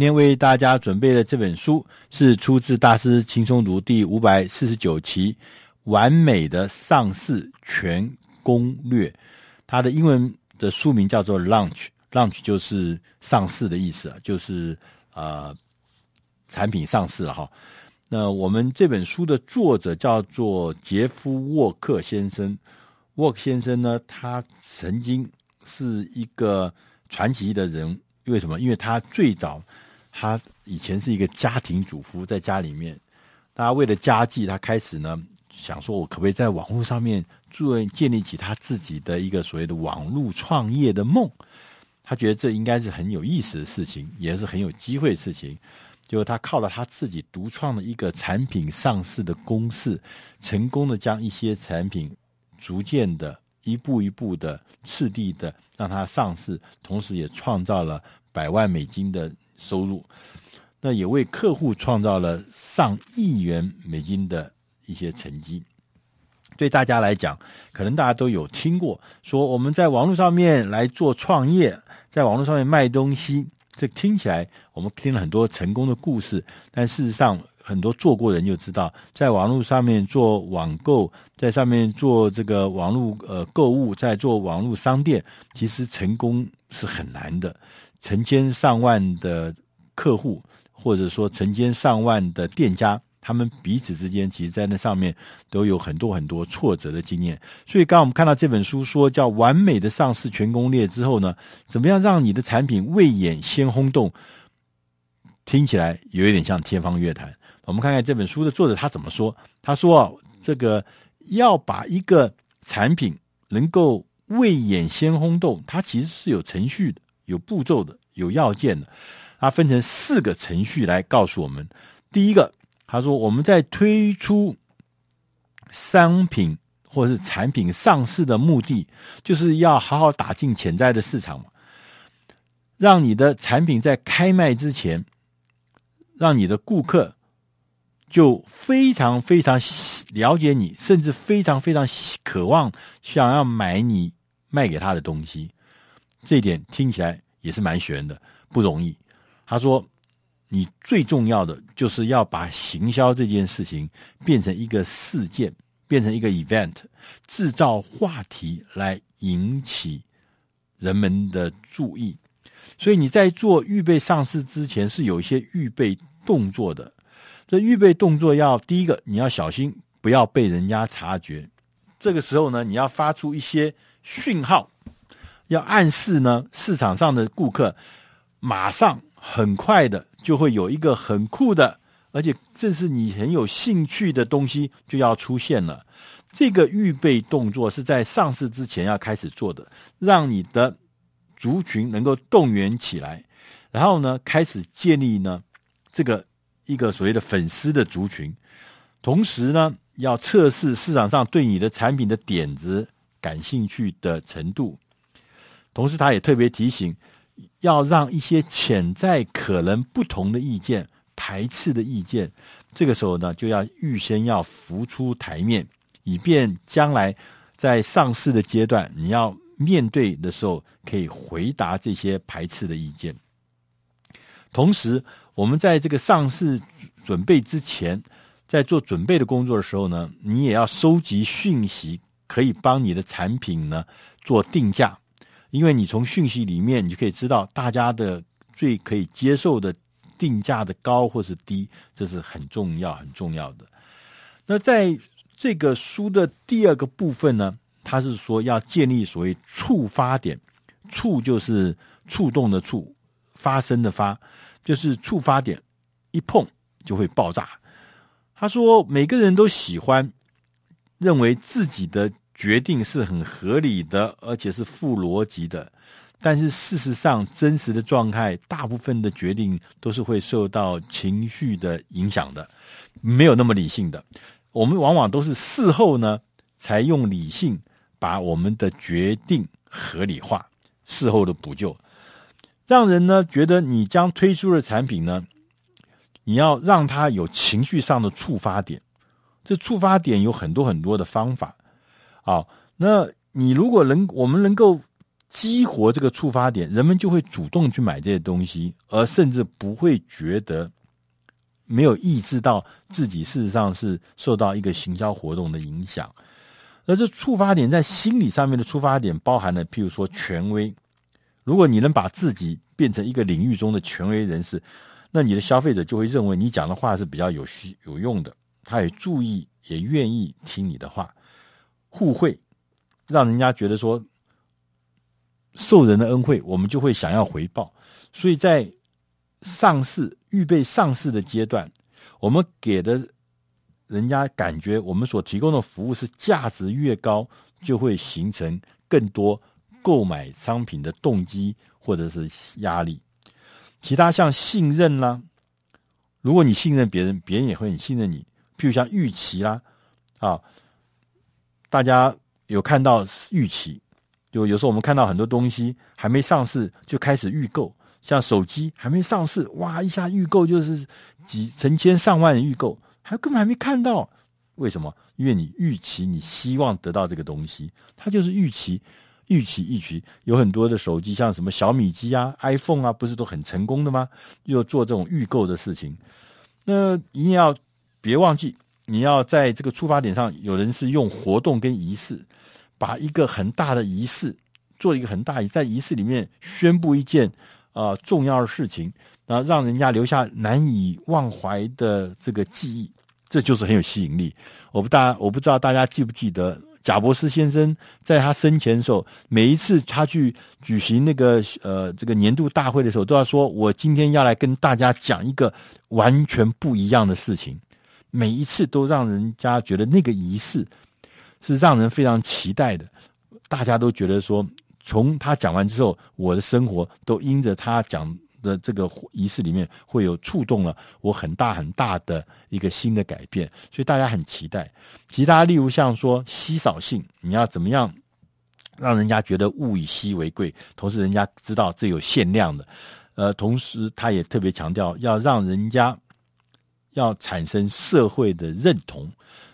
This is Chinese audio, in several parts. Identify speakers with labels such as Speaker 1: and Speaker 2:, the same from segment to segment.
Speaker 1: 今天为大家准备的这本书是出自《大师轻松读》第五百四十九期《完美的上市全攻略》，它的英文的书名叫做 Launch，Launch 就是上市的意思，就是呃产品上市了哈。那我们这本书的作者叫做杰夫沃克先生，沃克先生呢，他曾经是一个传奇的人，为什么？因为他最早，他以前是一个家庭主妇，在家里面，他为了家计，他开始呢想说，我可不可以在网络上面做建立起他自己的一个所谓的网络创业的梦？他觉得这应该是很有意思的事情，也是很有机会的事情。就是他靠了他自己独创的一个产品上市的公式，成功的将一些产品逐渐的一步一步的次第的让它上市，同时也创造了百万美金的收入，那也为客户创造了上亿元美金的一些成绩。对大家来讲，可能大家都有听过，说我们在网络上面来做创业，在网络上面卖东西。这听起来，我们听了很多成功的故事，但事实上，很多做过人就知道，在网络上面做网购，在上面做这个网络呃购物，在做网络商店，其实成功是很难的。成千上万的客户，或者说成千上万的店家。他们彼此之间，其实，在那上面都有很多很多挫折的经验。所以，刚刚我们看到这本书说叫“完美的上市全攻略”之后呢，怎么样让你的产品未演先轰动？听起来有一点像天方夜谭。我们看看这本书的作者他怎么说。他说：“这个要把一个产品能够未演先轰动，它其实是有程序的、有步骤的、有要件的。它分成四个程序来告诉我们。第一个。”他说：“我们在推出商品或是产品上市的目的，就是要好好打进潜在的市场嘛，让你的产品在开卖之前，让你的顾客就非常非常了解你，甚至非常非常渴望想要买你卖给他的东西。这一点听起来也是蛮悬的，不容易。”他说。你最重要的就是要把行销这件事情变成一个事件，变成一个 event，制造话题来引起人们的注意。所以你在做预备上市之前是有一些预备动作的。这预备动作要第一个，你要小心不要被人家察觉。这个时候呢，你要发出一些讯号，要暗示呢市场上的顾客马上很快的。就会有一个很酷的，而且正是你很有兴趣的东西就要出现了。这个预备动作是在上市之前要开始做的，让你的族群能够动员起来，然后呢，开始建立呢这个一个所谓的粉丝的族群，同时呢，要测试市场上对你的产品的点子感兴趣的程度。同时，他也特别提醒。要让一些潜在可能不同的意见、排斥的意见，这个时候呢，就要预先要浮出台面，以便将来在上市的阶段，你要面对的时候，可以回答这些排斥的意见。同时，我们在这个上市准备之前，在做准备的工作的时候呢，你也要收集讯息，可以帮你的产品呢做定价。因为你从讯息里面，你就可以知道大家的最可以接受的定价的高或是低，这是很重要很重要的。那在这个书的第二个部分呢，它是说要建立所谓触发点，触就是触动的触，发生的发，就是触发点，一碰就会爆炸。他说每个人都喜欢认为自己的。决定是很合理的，而且是负逻辑的，但是事实上，真实的状态，大部分的决定都是会受到情绪的影响的，没有那么理性的。我们往往都是事后呢，才用理性把我们的决定合理化，事后的补救，让人呢觉得你将推出的产品呢，你要让它有情绪上的触发点，这触发点有很多很多的方法。好，那你如果能，我们能够激活这个触发点，人们就会主动去买这些东西，而甚至不会觉得没有意识到自己事实上是受到一个行销活动的影响。而这触发点在心理上面的触发点，包含了譬如说权威。如果你能把自己变成一个领域中的权威人士，那你的消费者就会认为你讲的话是比较有需有用的，他也注意也愿意听你的话。互惠，让人家觉得说受人的恩惠，我们就会想要回报。所以在上市预备上市的阶段，我们给的。人家感觉我们所提供的服务是价值越高，就会形成更多购买商品的动机或者是压力。其他像信任啦，如果你信任别人，别人也会很信任你。譬如像预期啦，啊，大家有看到预期，就有时候我们看到很多东西还没上市就开始预购，像手机还没上市，哇，一下预购就是几成千上万人预购。还根本还没看到，为什么？因为你预期，你希望得到这个东西，它就是预期，预期，预期。有很多的手机，像什么小米机啊、iPhone 啊，不是都很成功的吗？又做这种预购的事情。那一定要别忘记，你要在这个出发点上，有人是用活动跟仪式，把一个很大的仪式做一个很大，在仪式里面宣布一件啊、重要的事情。然后让人家留下难以忘怀的这个记忆，这就是很有吸引力。我不大，我不知道大家记不记得贾伯斯先生在他生前的时候，每一次他去举行那个呃这个年度大会的时候，都要说：“我今天要来跟大家讲一个完全不一样的事情。”每一次都让人家觉得那个仪式是让人非常期待的。大家都觉得说，从他讲完之后，我的生活都因着他讲。的这个仪式里面会有触动了我很大很大的一个新的改变，所以大家很期待。其他例如像说稀少性，你要怎么样让人家觉得物以稀为贵，同时人家知道这有限量的，呃，同时他也特别强调要让人家要产生社会的认同。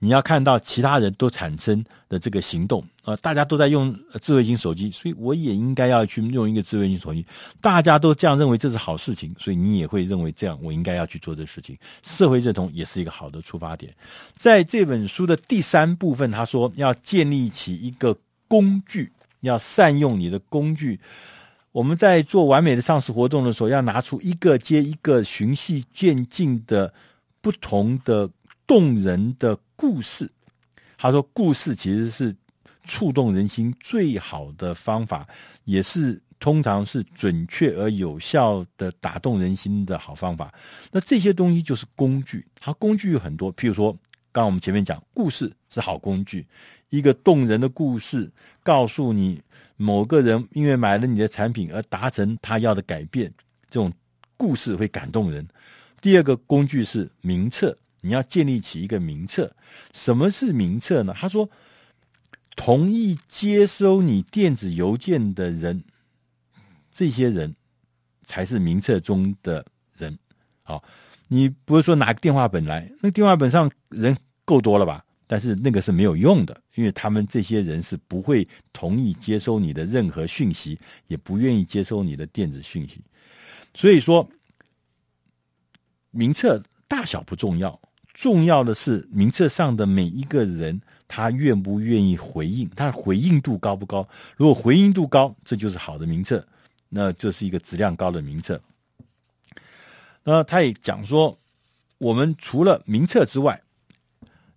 Speaker 1: 你要看到其他人都产生的这个行动，呃，大家都在用智慧型手机，所以我也应该要去用一个智慧型手机。大家都这样认为这是好事情，所以你也会认为这样，我应该要去做这事情。社会认同也是一个好的出发点。在这本书的第三部分，他说要建立起一个工具，要善用你的工具。我们在做完美的上市活动的时候，要拿出一个接一个循序渐进的不同的动人的。故事，他说，故事其实是触动人心最好的方法，也是通常是准确而有效的打动人心的好方法。那这些东西就是工具，它工具有很多。譬如说，刚我们前面讲，故事是好工具，一个动人的故事，告诉你某个人因为买了你的产品而达成他要的改变，这种故事会感动人。第二个工具是名册。你要建立起一个名册，什么是名册呢？他说，同意接收你电子邮件的人，这些人才是名册中的人。好，你不是说拿个电话本来，那电话本上人够多了吧？但是那个是没有用的，因为他们这些人是不会同意接收你的任何讯息，也不愿意接收你的电子讯息。所以说，名册大小不重要。重要的是名册上的每一个人，他愿不愿意回应，他回应度高不高？如果回应度高，这就是好的名册，那这是一个质量高的名册。那他也讲说，我们除了名册之外，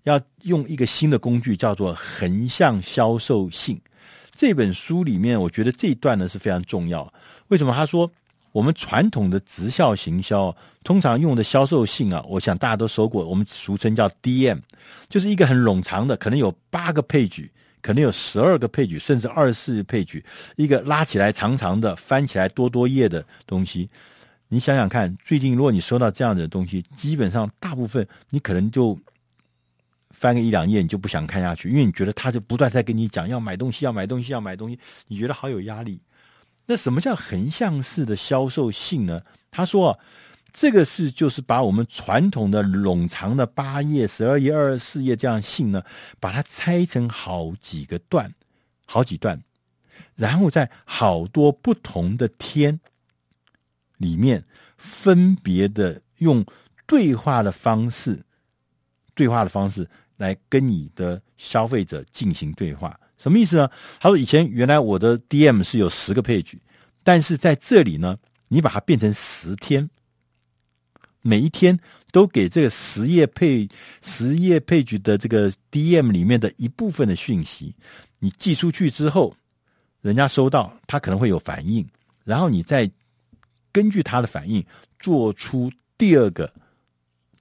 Speaker 1: 要用一个新的工具，叫做横向销售信。这本书里面，我觉得这一段呢是非常重要。为什么？他说。我们传统的直销行销，通常用的销售信啊，我想大家都收过，我们俗称叫 DM，就是一个很冗长的，可能有八个 page，可能有十二个 page，甚至二十四个 page，一个拉起来长长的，翻起来多多页的东西。你想想看，最近如果你收到这样的东西，基本上大部分你可能就翻个一两页，你就不想看下去，因为你觉得他就不断在跟你讲要买东西，要买东西，要买东西，你觉得好有压力。那什么叫横向式的销售信呢？他说，这个是就是把我们传统的冗长的八页、十二页、二十四页这样信呢，把它拆成好几个段，好几段，然后在好多不同的天里面，分别的用对话的方式，对话的方式来跟你的消费者进行对话，什么意思呢？他说：“以前原来我的 DM 是有十个 page，但是在这里呢，你把它变成十天，每一天都给这个十页配十页 page 的这个 DM 里面的一部分的讯息，你寄出去之后，人家收到，他可能会有反应，然后你再。”根据他的反应，做出第二个、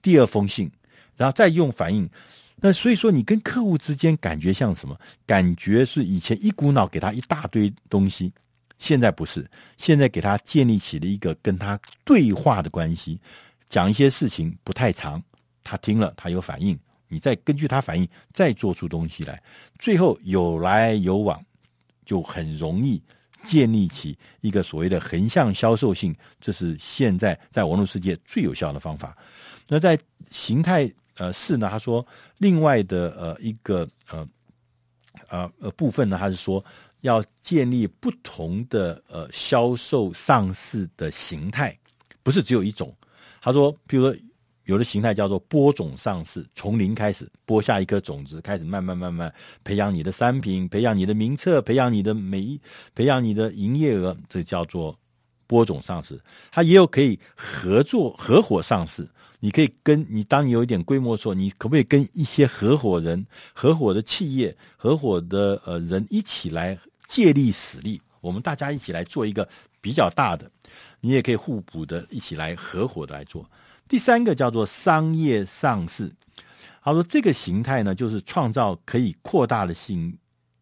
Speaker 1: 第二封信，然后再用反应。那所以说，你跟客户之间感觉像什么？感觉是以前一股脑给他一大堆东西，现在不是，现在给他建立起了一个跟他对话的关系，讲一些事情不太长，他听了他有反应，你再根据他反应再做出东西来，最后有来有往，就很容易。建立起一个所谓的横向销售性，这是现在在网络世界最有效的方法。那在形态呃四呢，他说另外的呃一个呃呃呃部分呢，他是说要建立不同的呃销售上市的形态，不是只有一种。他说，比如说。有的形态叫做播种上市，从零开始播下一颗种子，开始慢慢慢慢培养你的商品，培养你的名册，培养你的每一，培养你的营业额，这叫做播种上市。它也有可以合作合伙上市，你可以跟你当你有一点规模的时候，你可不可以跟一些合伙人、合伙的企业、合伙的呃人一起来借力使力，我们大家一起来做一个比较大的，你也可以互补的一起来合伙的来做。第三个叫做商业上市，他说这个形态呢，就是创造可以扩大的新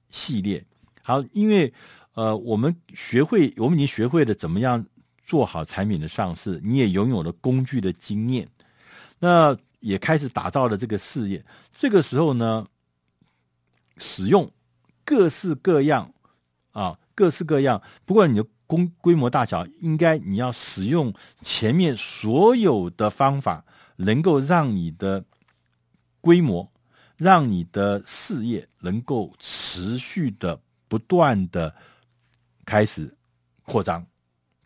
Speaker 1: 系列。好，因为呃，我们学会，我们已经学会了怎么样做好产品的上市，你也拥有了工具的经验，那也开始打造了这个事业。这个时候呢，使用各式各样啊，各式各样，不管你的。规规模大小，应该你要使用前面所有的方法，能够让你的规模，让你的事业能够持续的不断的开始扩张，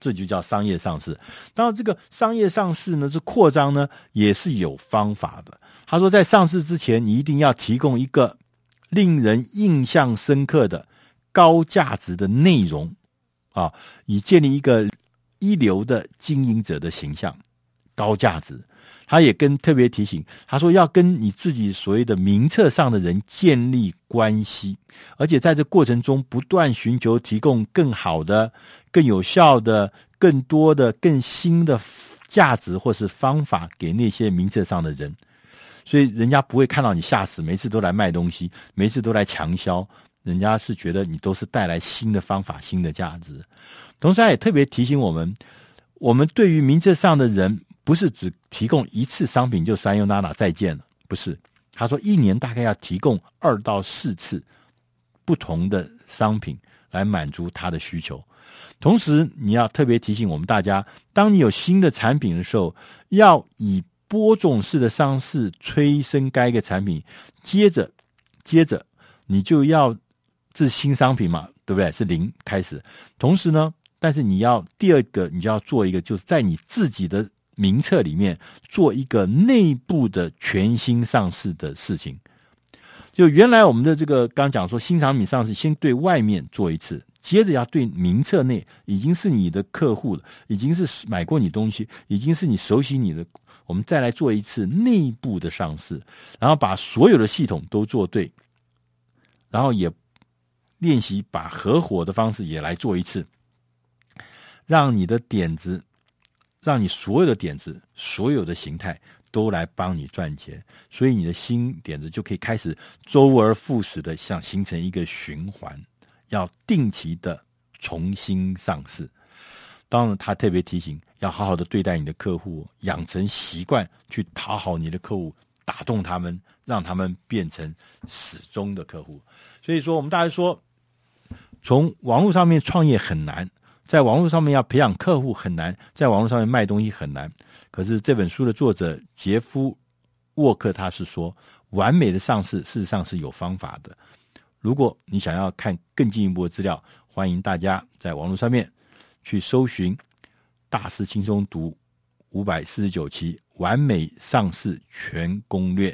Speaker 1: 这就叫商业上市。当然，这个商业上市呢，这扩张呢也是有方法的。他说，在上市之前，你一定要提供一个令人印象深刻的高价值的内容。啊，以建立一个一流的经营者的形象，高价值。他也跟特别提醒，他说要跟你自己所谓的名册上的人建立关系，而且在这过程中不断寻求提供更好的、更有效的、更多的、更新的价值或是方法给那些名册上的人，所以人家不会看到你吓死，每次都来卖东西，每次都来强销。人家是觉得你都是带来新的方法、新的价值，同时他也特别提醒我们：我们对于名册上的人，不是只提供一次商品就 Sayonara 再见了，不是。他说一年大概要提供二到四次不同的商品来满足他的需求。同时，你要特别提醒我们大家：当你有新的产品的时候，要以播种式的方式催生该个产品，接着，接着你就要。这是新商品嘛，对不对？是零开始。同时呢，但是你要第二个，你就要做一个，就是在你自己的名册里面做一个内部的全新上市的事情。就原来我们的这个刚讲说新产品上市，先对外面做一次，接着要对名册内已经是你的客户了，已经是买过你东西，已经是你熟悉你的，我们再来做一次内部的上市，然后把所有的系统都做对，然后也。练习把合伙的方式也来做一次，让你的点子，让你所有的点子、所有的形态都来帮你赚钱，所以你的新点子就可以开始周而复始的像形成一个循环，要定期的重新上市。当然，他特别提醒要好好的对待你的客户，养成习惯去讨好你的客户，打动他们，让他们变成始终的客户。所以说，我们大家说。从网络上面创业很难，在网络上面要培养客户很难，在网络上面卖东西很难。可是这本书的作者杰夫沃克他是说，完美的上市事实上是有方法的。如果你想要看更进一步的资料，欢迎大家在网络上面去搜寻《大师轻松读五百四十九期完美上市全攻略》。